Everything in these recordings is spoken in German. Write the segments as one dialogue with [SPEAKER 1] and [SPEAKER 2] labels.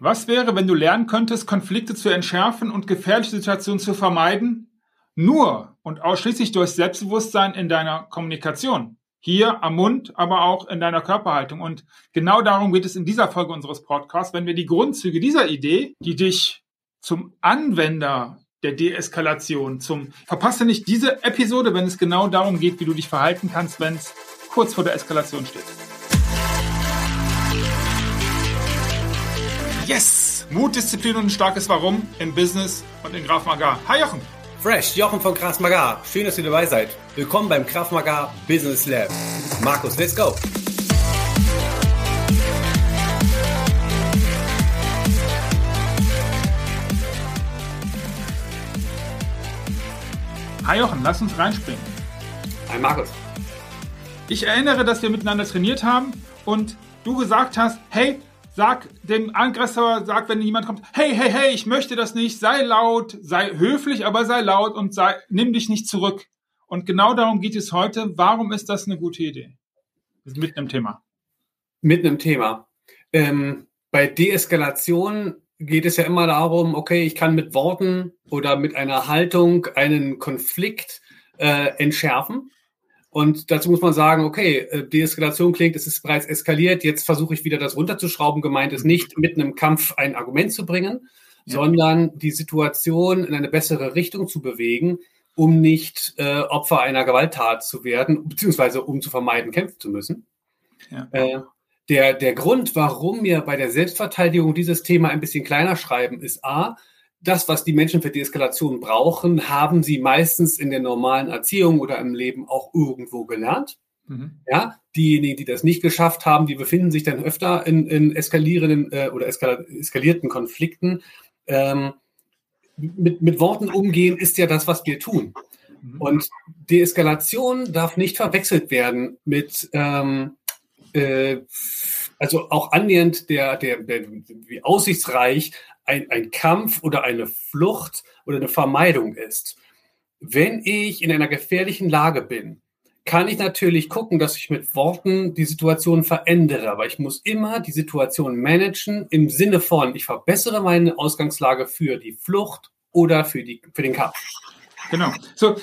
[SPEAKER 1] Was wäre, wenn du lernen könntest, Konflikte zu entschärfen und gefährliche Situationen zu vermeiden? Nur und ausschließlich durch Selbstbewusstsein in deiner Kommunikation. Hier am Mund, aber auch in deiner Körperhaltung. Und genau darum geht es in dieser Folge unseres Podcasts, wenn wir die Grundzüge dieser Idee, die dich zum Anwender der Deeskalation, zum verpasse nicht diese Episode, wenn es genau darum geht, wie du dich verhalten kannst, wenn es kurz vor der Eskalation steht. Yes! Mut, Disziplin und ein starkes Warum im Business und in Graf Magar. Hi Jochen!
[SPEAKER 2] Fresh, Jochen von Kraft Magar. Schön, dass ihr dabei seid. Willkommen beim Kraft Magar Business Lab. Markus, let's go!
[SPEAKER 1] Hi Jochen, lass uns reinspringen.
[SPEAKER 2] Hi Markus.
[SPEAKER 1] Ich erinnere, dass wir miteinander trainiert haben und du gesagt hast, hey, Sag dem Aggressor, sag, wenn jemand kommt, hey, hey, hey, ich möchte das nicht, sei laut, sei höflich, aber sei laut und sei, nimm dich nicht zurück. Und genau darum geht es heute. Warum ist das eine gute Idee? Mitten im Thema.
[SPEAKER 2] Mitten im Thema. Ähm, bei Deeskalation geht es ja immer darum, okay, ich kann mit Worten oder mit einer Haltung einen Konflikt äh, entschärfen. Und dazu muss man sagen, okay, äh, Deeskalation klingt, es ist bereits eskaliert, jetzt versuche ich wieder das runterzuschrauben. Gemeint ist nicht, mitten im Kampf ein Argument zu bringen, ja. sondern die Situation in eine bessere Richtung zu bewegen, um nicht äh, Opfer einer Gewalttat zu werden, beziehungsweise um zu vermeiden, kämpfen zu müssen. Ja. Äh, der, der Grund, warum wir bei der Selbstverteidigung dieses Thema ein bisschen kleiner schreiben, ist A, das, was die Menschen für Deeskalation brauchen, haben sie meistens in der normalen Erziehung oder im Leben auch irgendwo gelernt. Mhm. Ja, diejenigen, die das nicht geschafft haben, die befinden sich dann öfter in, in eskalierenden äh, oder eskal eskalierten Konflikten. Ähm, mit, mit Worten umgehen ist ja das, was wir tun. Mhm. Und Deeskalation darf nicht verwechselt werden mit, ähm, äh, also auch annähernd der, der, der, wie aussichtsreich ein, ein Kampf oder eine Flucht oder eine Vermeidung ist. Wenn ich in einer gefährlichen Lage bin, kann ich natürlich gucken, dass ich mit Worten die Situation verändere. Aber ich muss immer die Situation managen im Sinne von, ich verbessere meine Ausgangslage für die Flucht oder für, die, für den Kampf.
[SPEAKER 1] Genau. So,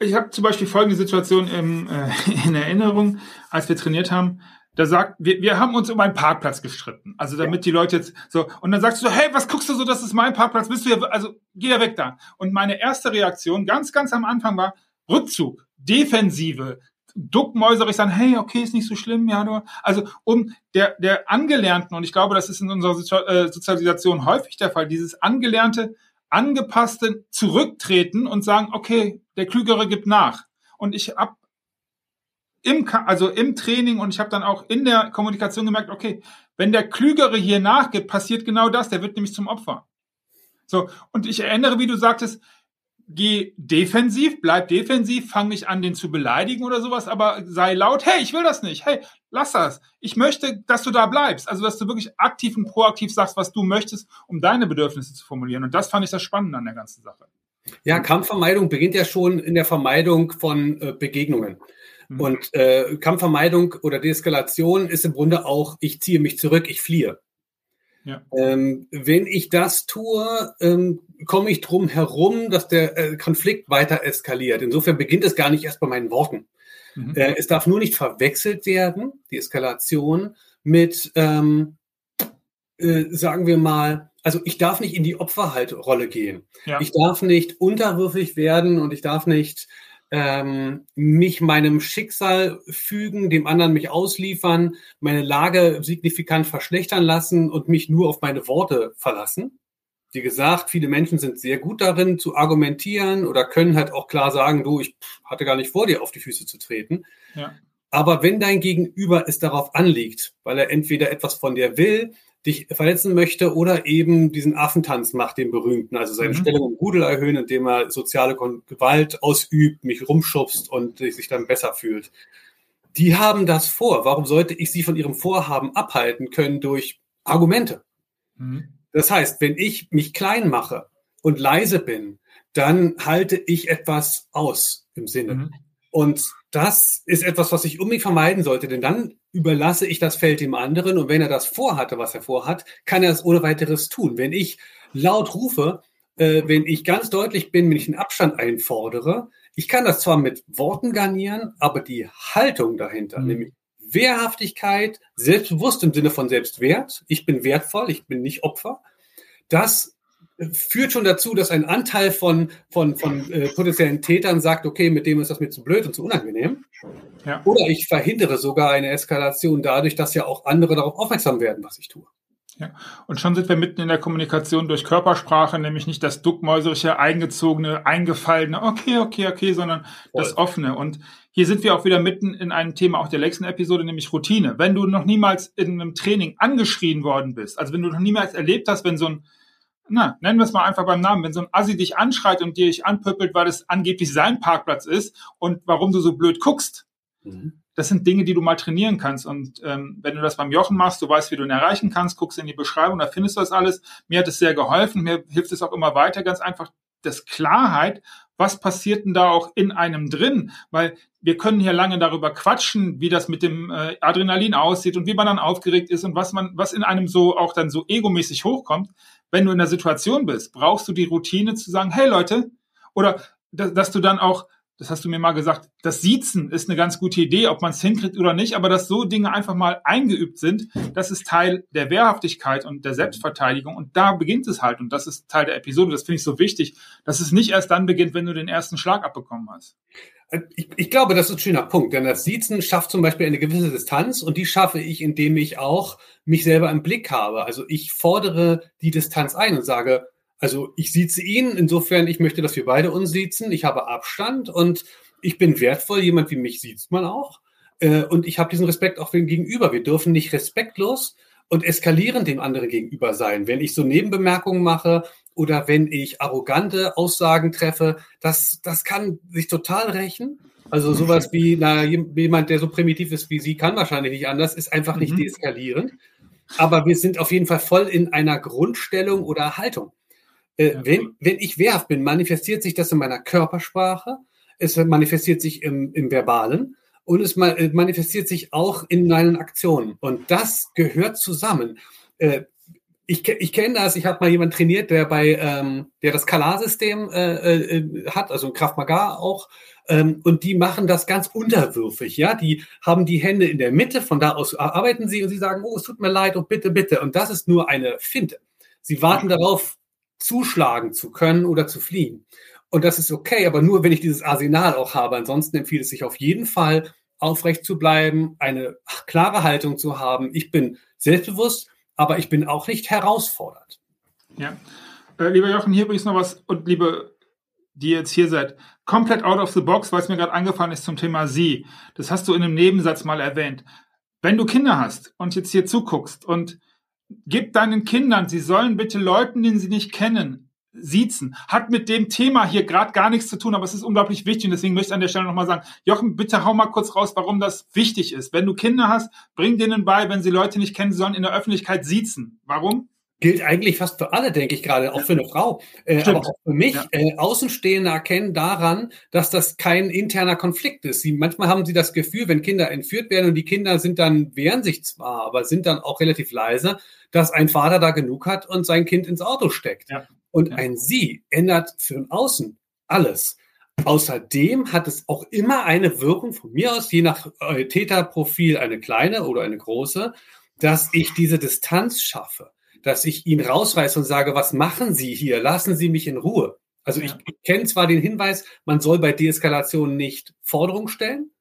[SPEAKER 1] ich habe zum Beispiel folgende Situation im, äh, in Erinnerung, als wir trainiert haben da sagt, wir, wir haben uns um einen Parkplatz gestritten. Also damit ja. die Leute jetzt so, und dann sagst du so, hey, was guckst du so, das ist mein Parkplatz, bist du ja, also geh ja weg da. Und meine erste Reaktion ganz, ganz am Anfang war Rückzug, Defensive, duckmäuserig sagen, hey, okay, ist nicht so schlimm, ja, nur, also um der, der Angelernten, und ich glaube, das ist in unserer äh, Sozialisation häufig der Fall, dieses angelernte, angepasste Zurücktreten und sagen, okay, der Klügere gibt nach. Und ich hab im, also im Training und ich habe dann auch in der Kommunikation gemerkt, okay, wenn der Klügere hier nachgibt, passiert genau das, der wird nämlich zum Opfer. So, und ich erinnere, wie du sagtest, geh defensiv, bleib defensiv, fang nicht an, den zu beleidigen oder sowas, aber sei laut, hey, ich will das nicht, hey, lass das. Ich möchte, dass du da bleibst. Also, dass du wirklich aktiv und proaktiv sagst, was du möchtest, um deine Bedürfnisse zu formulieren. Und das fand ich das Spannende an der ganzen Sache.
[SPEAKER 2] Ja, Kampfvermeidung beginnt ja schon in der Vermeidung von äh, Begegnungen. Mhm. Und äh, Kampfvermeidung oder Deeskalation ist im Grunde auch, ich ziehe mich zurück, ich fliehe. Ja. Ähm, wenn ich das tue, ähm, komme ich drum herum, dass der äh, Konflikt weiter eskaliert. Insofern beginnt es gar nicht erst bei meinen Worten. Mhm. Äh, es darf nur nicht verwechselt werden, die Eskalation, mit, ähm, äh, sagen wir mal, also ich darf nicht in die Opferhaltrolle gehen. Ja. Ich darf nicht unterwürfig werden und ich darf nicht ähm, mich meinem Schicksal fügen, dem anderen mich ausliefern, meine Lage signifikant verschlechtern lassen und mich nur auf meine Worte verlassen. Wie gesagt, viele Menschen sind sehr gut darin zu argumentieren oder können halt auch klar sagen, du, ich hatte gar nicht vor, dir auf die Füße zu treten. Ja. Aber wenn dein Gegenüber es darauf anliegt, weil er entweder etwas von dir will dich verletzen möchte oder eben diesen Affentanz macht, den berühmten, also seine mhm. Stellung im Rudel erhöhen, indem er soziale Gewalt ausübt, mich rumschubst und sich dann besser fühlt. Die haben das vor. Warum sollte ich sie von ihrem Vorhaben abhalten können durch Argumente? Mhm. Das heißt, wenn ich mich klein mache und leise bin, dann halte ich etwas aus im Sinne. Mhm. Und das ist etwas, was ich unbedingt vermeiden sollte, denn dann überlasse ich das Feld dem anderen und wenn er das vorhatte, was er vorhat, kann er es ohne weiteres tun. Wenn ich laut rufe, äh, wenn ich ganz deutlich bin, wenn ich einen Abstand einfordere, ich kann das zwar mit Worten garnieren, aber die Haltung dahinter, mhm. nämlich Wehrhaftigkeit, selbstbewusst im Sinne von Selbstwert, ich bin wertvoll, ich bin nicht Opfer, das führt schon dazu, dass ein Anteil von, von, von äh, potenziellen Tätern sagt, okay, mit dem ist das mir zu blöd und zu unangenehm. Ja. Oder ich verhindere sogar eine Eskalation dadurch, dass ja auch andere darauf aufmerksam werden, was ich tue.
[SPEAKER 1] Ja, und schon sind wir mitten in der Kommunikation durch Körpersprache, nämlich nicht das duckmäuserische, eingezogene, eingefallene, okay, okay, okay, sondern Voll. das offene. Und hier sind wir auch wieder mitten in einem Thema auch der letzten Episode, nämlich Routine. Wenn du noch niemals in einem Training angeschrien worden bist, also wenn du noch niemals erlebt hast, wenn so ein na, nennen wir es mal einfach beim Namen, wenn so ein Assi dich anschreit und dir dich anpöppelt, weil es angeblich sein Parkplatz ist und warum du so blöd guckst, mhm. das sind Dinge, die du mal trainieren kannst. Und ähm, wenn du das beim Jochen machst, du weißt, wie du ihn erreichen kannst, guckst in die Beschreibung, da findest du das alles. Mir hat es sehr geholfen, mir hilft es auch immer weiter, ganz einfach das Klarheit, was passiert denn da auch in einem drin? Weil wir können hier lange darüber quatschen, wie das mit dem äh, Adrenalin aussieht und wie man dann aufgeregt ist und was man, was in einem so auch dann so egomäßig hochkommt wenn du in der Situation bist, brauchst du die Routine zu sagen, hey Leute, oder dass, dass du dann auch, das hast du mir mal gesagt, das Siezen ist eine ganz gute Idee, ob man es hinkriegt oder nicht, aber dass so Dinge einfach mal eingeübt sind, das ist Teil der Wehrhaftigkeit und der Selbstverteidigung und da beginnt es halt und das ist Teil der Episode, das finde ich so wichtig, dass es nicht erst dann beginnt, wenn du den ersten Schlag abbekommen hast.
[SPEAKER 2] Ich, ich, glaube, das ist ein schöner Punkt, denn das Siezen schafft zum Beispiel eine gewisse Distanz und die schaffe ich, indem ich auch mich selber im Blick habe. Also ich fordere die Distanz ein und sage, also ich sieze ihn, insofern ich möchte, dass wir beide uns siezen, ich habe Abstand und ich bin wertvoll, jemand wie mich sieht man auch. Äh, und ich habe diesen Respekt auch dem Gegenüber. Wir dürfen nicht respektlos und eskalierend dem anderen gegenüber sein. Wenn ich so Nebenbemerkungen mache, oder wenn ich arrogante Aussagen treffe, das, das kann sich total rächen. Also sowas wie, na, jemand, der so primitiv ist wie Sie, kann wahrscheinlich nicht anders, ist einfach nicht mhm. deeskalierend. Aber wir sind auf jeden Fall voll in einer Grundstellung oder Haltung. Äh, ja. wenn, wenn ich wehrhaft bin, manifestiert sich das in meiner Körpersprache, es manifestiert sich im, im Verbalen und es manifestiert sich auch in meinen Aktionen. Und das gehört zusammen. Äh, ich, ich kenne das, ich habe mal jemanden trainiert, der bei, ähm, der das Kalarsystem äh, äh, hat, also Kraft Maga auch, ähm, und die machen das ganz unterwürfig, ja, die haben die Hände in der Mitte, von da aus arbeiten sie und sie sagen, oh, es tut mir leid und bitte, bitte, und das ist nur eine Finte. Sie warten darauf, zuschlagen zu können oder zu fliehen. Und das ist okay, aber nur, wenn ich dieses Arsenal auch habe. Ansonsten empfiehlt es sich auf jeden Fall, aufrecht zu bleiben, eine klare Haltung zu haben. Ich bin selbstbewusst, aber ich bin auch nicht herausfordernd.
[SPEAKER 1] Ja. Äh, lieber Jochen, hier übrigens noch was und liebe, die jetzt hier seid, komplett out of the box, weil es mir gerade angefallen ist zum Thema Sie. Das hast du in einem Nebensatz mal erwähnt. Wenn du Kinder hast und jetzt hier zuguckst und gib deinen Kindern, sie sollen bitte Leuten, den sie nicht kennen, siezen. Hat mit dem Thema hier gerade gar nichts zu tun, aber es ist unglaublich wichtig und deswegen möchte ich an der Stelle nochmal sagen, Jochen, bitte hau mal kurz raus, warum das wichtig ist. Wenn du Kinder hast, bring denen bei, wenn sie Leute nicht kennen, sollen in der Öffentlichkeit siezen. Warum?
[SPEAKER 2] Gilt eigentlich fast für alle, denke ich gerade, auch für eine Frau. Äh, aber auch für mich. Ja. Äh, Außenstehende erkennen daran, dass das kein interner Konflikt ist. Sie, manchmal haben sie das Gefühl, wenn Kinder entführt werden und die Kinder sind dann, wehren sich zwar, aber sind dann auch relativ leise, dass ein Vater da genug hat und sein Kind ins Auto steckt. Ja. Und ein Sie ändert für ein Außen alles. Außerdem hat es auch immer eine Wirkung von mir aus, je nach äh, Täterprofil eine kleine oder eine große, dass ich diese Distanz schaffe, dass ich ihn rausreiße und sage, was machen Sie hier? Lassen Sie mich in Ruhe. Also ich, ich kenne zwar den Hinweis, man soll bei Deeskalation nicht Forderungen stellen,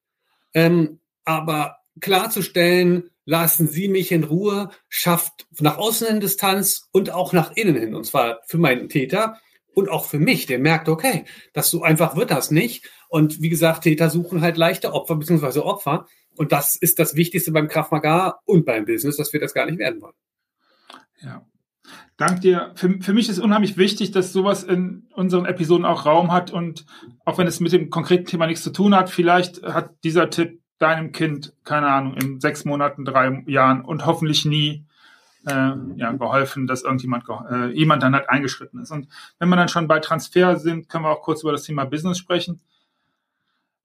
[SPEAKER 2] ähm, aber klarzustellen, lassen Sie mich in Ruhe, schafft nach außen hin Distanz und auch nach innen hin. Und zwar für meinen Täter und auch für mich, der merkt, okay, das so einfach wird das nicht. Und wie gesagt, Täter suchen halt leichte Opfer bzw. Opfer. Und das ist das Wichtigste beim Kraftmagar und beim Business, dass wir das gar nicht werden wollen.
[SPEAKER 1] Ja. Dank dir. Für, für mich ist unheimlich wichtig, dass sowas in unseren Episoden auch Raum hat und auch wenn es mit dem konkreten Thema nichts zu tun hat, vielleicht hat dieser Tipp deinem Kind, keine Ahnung, in sechs Monaten, drei Jahren und hoffentlich nie äh, ja, geholfen, dass irgendjemand äh, jemand dann halt eingeschritten ist. Und wenn wir dann schon bei Transfer sind, können wir auch kurz über das Thema Business sprechen.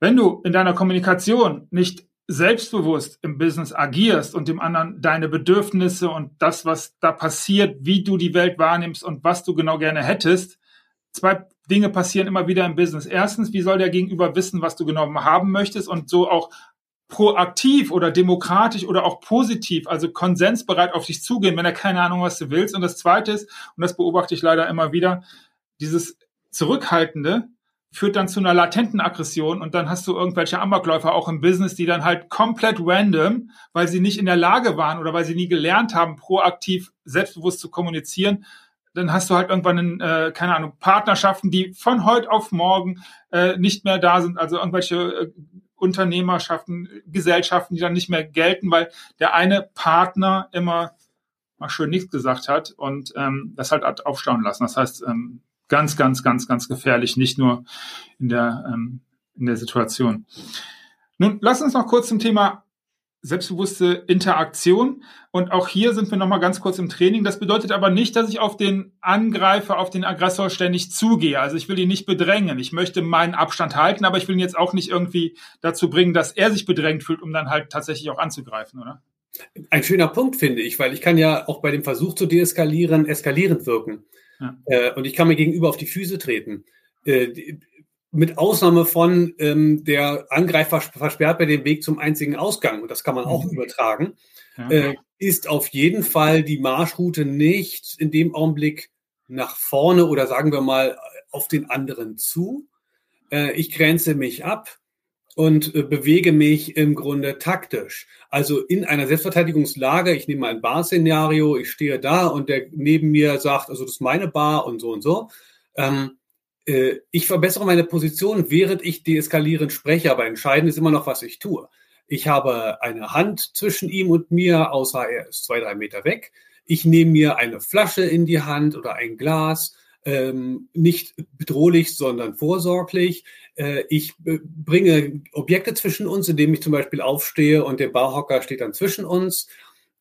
[SPEAKER 1] wenn du in deiner Kommunikation nicht selbstbewusst im Business agierst und dem anderen deine Bedürfnisse und das, was da passiert, wie du die Welt wahrnimmst und was du genau gerne hättest, zwei Dinge passieren immer wieder im Business. Erstens, wie soll der Gegenüber wissen, was du genau haben möchtest und so auch proaktiv oder demokratisch oder auch positiv, also konsensbereit auf dich zugehen, wenn er keine Ahnung, was du willst. Und das Zweite ist, und das beobachte ich leider immer wieder, dieses Zurückhaltende, führt dann zu einer latenten Aggression und dann hast du irgendwelche Amokläufer auch im Business, die dann halt komplett random, weil sie nicht in der Lage waren oder weil sie nie gelernt haben, proaktiv selbstbewusst zu kommunizieren, dann hast du halt irgendwann, in, äh, keine Ahnung, Partnerschaften, die von heute auf morgen äh, nicht mehr da sind, also irgendwelche äh, Unternehmerschaften, Gesellschaften, die dann nicht mehr gelten, weil der eine Partner immer mal schön nichts gesagt hat und ähm, das halt aufstauen lassen. Das heißt, ähm, ganz, ganz, ganz, ganz gefährlich, nicht nur in der, ähm, in der Situation. Nun, lass uns noch kurz zum Thema selbstbewusste Interaktion. Und auch hier sind wir nochmal ganz kurz im Training. Das bedeutet aber nicht, dass ich auf den Angreifer, auf den Aggressor ständig zugehe. Also ich will ihn nicht bedrängen. Ich möchte meinen Abstand halten, aber ich will ihn jetzt auch nicht irgendwie dazu bringen, dass er sich bedrängt fühlt, um dann halt tatsächlich auch anzugreifen, oder?
[SPEAKER 2] Ein schöner Punkt, finde ich, weil ich kann ja auch bei dem Versuch zu deeskalieren, eskalierend wirken. Ja. Äh, und ich kann mir gegenüber auf die Füße treten. Äh, mit Ausnahme von ähm, der Angreifer versperrt bei dem Weg zum einzigen Ausgang, und das kann man auch mhm. übertragen, ja. äh, ist auf jeden Fall die Marschroute nicht in dem Augenblick nach vorne oder sagen wir mal auf den anderen zu. Äh, ich grenze mich ab und äh, bewege mich im Grunde taktisch. Also in einer Selbstverteidigungslage, ich nehme mal ein Bar-Szenario, ich stehe da und der neben mir sagt, also das ist meine Bar und so und so. Ähm, äh, ich verbessere meine Position, während ich deeskalierend spreche, aber entscheidend ist immer noch, was ich tue. Ich habe eine Hand zwischen ihm und mir, außer er ist zwei, drei Meter weg. Ich nehme mir eine Flasche in die Hand oder ein Glas ähm, nicht bedrohlich, sondern vorsorglich. Äh, ich äh, bringe Objekte zwischen uns, indem ich zum Beispiel aufstehe und der Barhocker steht dann zwischen uns.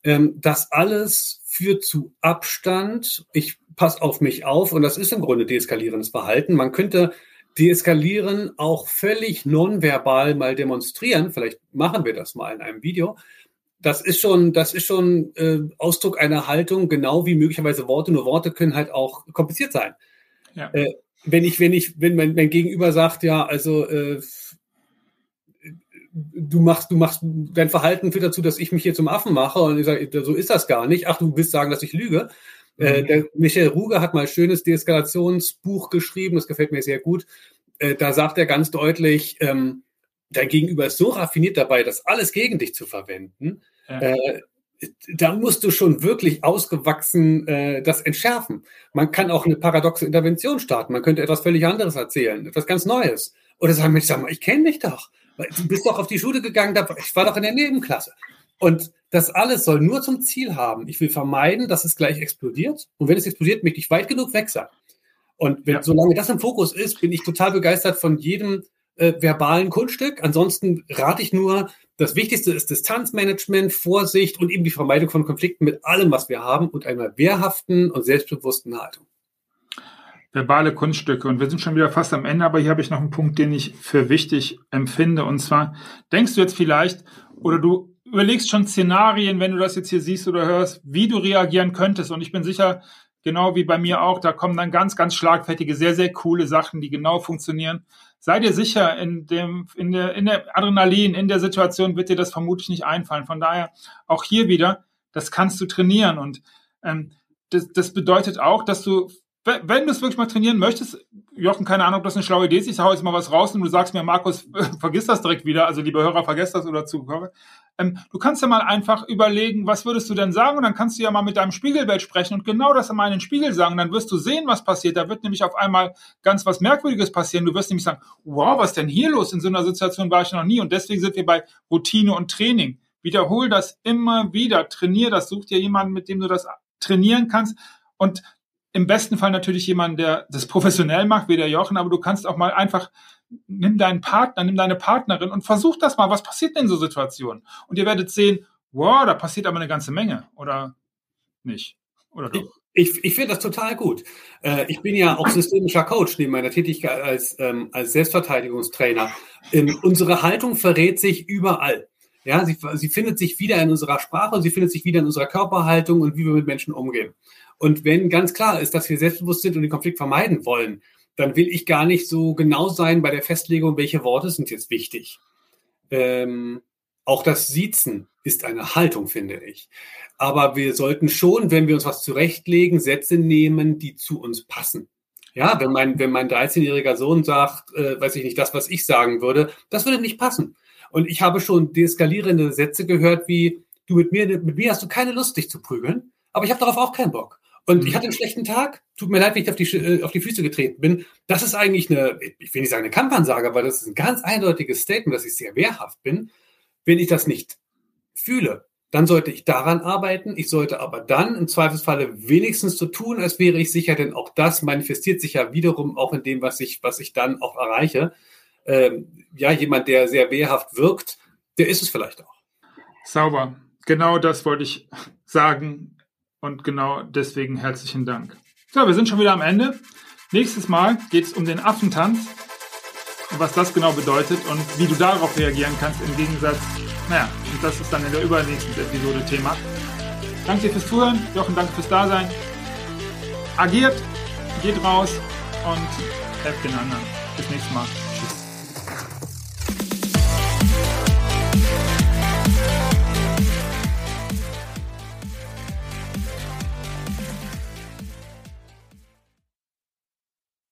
[SPEAKER 2] Ähm, das alles führt zu Abstand. Ich passe auf mich auf und das ist im Grunde deeskalierendes Verhalten. Man könnte deeskalieren auch völlig nonverbal mal demonstrieren. Vielleicht machen wir das mal in einem Video das ist schon, das ist schon äh, Ausdruck einer Haltung, genau wie möglicherweise Worte. Nur Worte können halt auch kompliziert sein. Ja. Äh, wenn ich, wenn ich, wenn mein, mein Gegenüber sagt, ja, also äh, du machst, du machst, dein Verhalten führt dazu, dass ich mich hier zum Affen mache und ich sage, so ist das gar nicht. Ach, du willst sagen, dass ich lüge. Äh, mhm. der Michael Ruger hat mal ein schönes Deeskalationsbuch geschrieben, das gefällt mir sehr gut. Äh, da sagt er ganz deutlich, ähm, dein Gegenüber ist so raffiniert dabei, das alles gegen dich zu verwenden. Ja. Äh, da musst du schon wirklich ausgewachsen äh, das entschärfen. Man kann auch eine paradoxe Intervention starten. Man könnte etwas völlig anderes erzählen, etwas ganz Neues. Oder sagen, Mensch, sag mal, ich kenne dich doch. Du bist doch auf die Schule gegangen, ich war doch in der Nebenklasse. Und das alles soll nur zum Ziel haben. Ich will vermeiden, dass es gleich explodiert. Und wenn es explodiert, möchte ich weit genug weg sein. Und wenn, ja. solange das im Fokus ist, bin ich total begeistert von jedem äh, verbalen Kunststück. Ansonsten rate ich nur, das Wichtigste ist Distanzmanagement, Vorsicht und eben die Vermeidung von Konflikten mit allem, was wir haben und einer wehrhaften und selbstbewussten Haltung.
[SPEAKER 1] Verbale Kunststücke. Und wir sind schon wieder fast am Ende, aber hier habe ich noch einen Punkt, den ich für wichtig empfinde. Und zwar, denkst du jetzt vielleicht, oder du überlegst schon Szenarien, wenn du das jetzt hier siehst oder hörst, wie du reagieren könntest. Und ich bin sicher, genau wie bei mir auch, da kommen dann ganz, ganz schlagfertige, sehr, sehr coole Sachen, die genau funktionieren. Sei dir sicher, in dem, in der, in der Adrenalin, in der Situation wird dir das vermutlich nicht einfallen. Von daher auch hier wieder, das kannst du trainieren und ähm, das, das bedeutet auch, dass du wenn du es wirklich mal trainieren möchtest, Jochen, keine Ahnung, ob das eine schlaue Idee ist, ich hau jetzt mal was raus und du sagst mir, Markus, vergiss das direkt wieder, also liebe Hörer, vergesst das oder Zuhörer. Ähm, du kannst ja mal einfach überlegen, was würdest du denn sagen und dann kannst du ja mal mit deinem Spiegelbild sprechen und genau das einmal in den Spiegel sagen, dann wirst du sehen, was passiert. Da wird nämlich auf einmal ganz was Merkwürdiges passieren. Du wirst nämlich sagen, wow, was denn hier los? In so einer Situation war ich noch nie und deswegen sind wir bei Routine und Training. Wiederhol das immer wieder, trainier das, such dir jemanden, mit dem du das trainieren kannst und im besten Fall natürlich jemanden, der das professionell macht, wie der Jochen, aber du kannst auch mal einfach, nimm deinen Partner, nimm deine Partnerin und versuch das mal. Was passiert denn in so Situationen? Und ihr werdet sehen, wow, da passiert aber eine ganze Menge, oder nicht? Oder
[SPEAKER 2] doch? Ich, Ich, ich finde das total gut. Äh, ich bin ja auch systemischer Coach neben meiner Tätigkeit als, ähm, als Selbstverteidigungstrainer. Ähm, unsere Haltung verrät sich überall. Ja, sie, sie findet sich wieder in unserer Sprache, sie findet sich wieder in unserer Körperhaltung und wie wir mit Menschen umgehen. Und wenn ganz klar ist, dass wir selbstbewusst sind und den Konflikt vermeiden wollen, dann will ich gar nicht so genau sein bei der Festlegung, welche Worte sind jetzt wichtig. Ähm, auch das Siezen ist eine Haltung, finde ich. Aber wir sollten schon, wenn wir uns was zurechtlegen, Sätze nehmen, die zu uns passen. Ja, wenn mein, wenn mein 13-jähriger Sohn sagt, äh, weiß ich nicht, das, was ich sagen würde, das würde nicht passen. Und ich habe schon deeskalierende Sätze gehört, wie, du mit mir, mit mir hast du keine Lust, dich zu prügeln, aber ich habe darauf auch keinen Bock. Und ich mhm. hatte einen schlechten Tag. Tut mir leid, wenn ich auf die, äh, auf die Füße getreten bin. Das ist eigentlich eine, ich will nicht sagen eine Kampfansage, aber das ist ein ganz eindeutiges Statement, dass ich sehr wehrhaft bin. Wenn ich das nicht fühle, dann sollte ich daran arbeiten. Ich sollte aber dann im Zweifelsfalle wenigstens so tun, als wäre ich sicher, denn auch das manifestiert sich ja wiederum auch in dem, was ich, was ich dann auch erreiche. Ähm, ja, jemand, der sehr wehrhaft wirkt, der ist es vielleicht auch.
[SPEAKER 1] Sauber. Genau das wollte ich sagen. Und genau deswegen herzlichen Dank. So, wir sind schon wieder am Ende. Nächstes Mal geht es um den Affentanz und was das genau bedeutet und wie du darauf reagieren kannst im Gegensatz, naja, und das ist dann in der übernächsten Episode Thema. Danke dir fürs Zuhören, Jochen, danke fürs Dasein. Agiert, geht raus und helft den anderen. Bis nächstes Mal.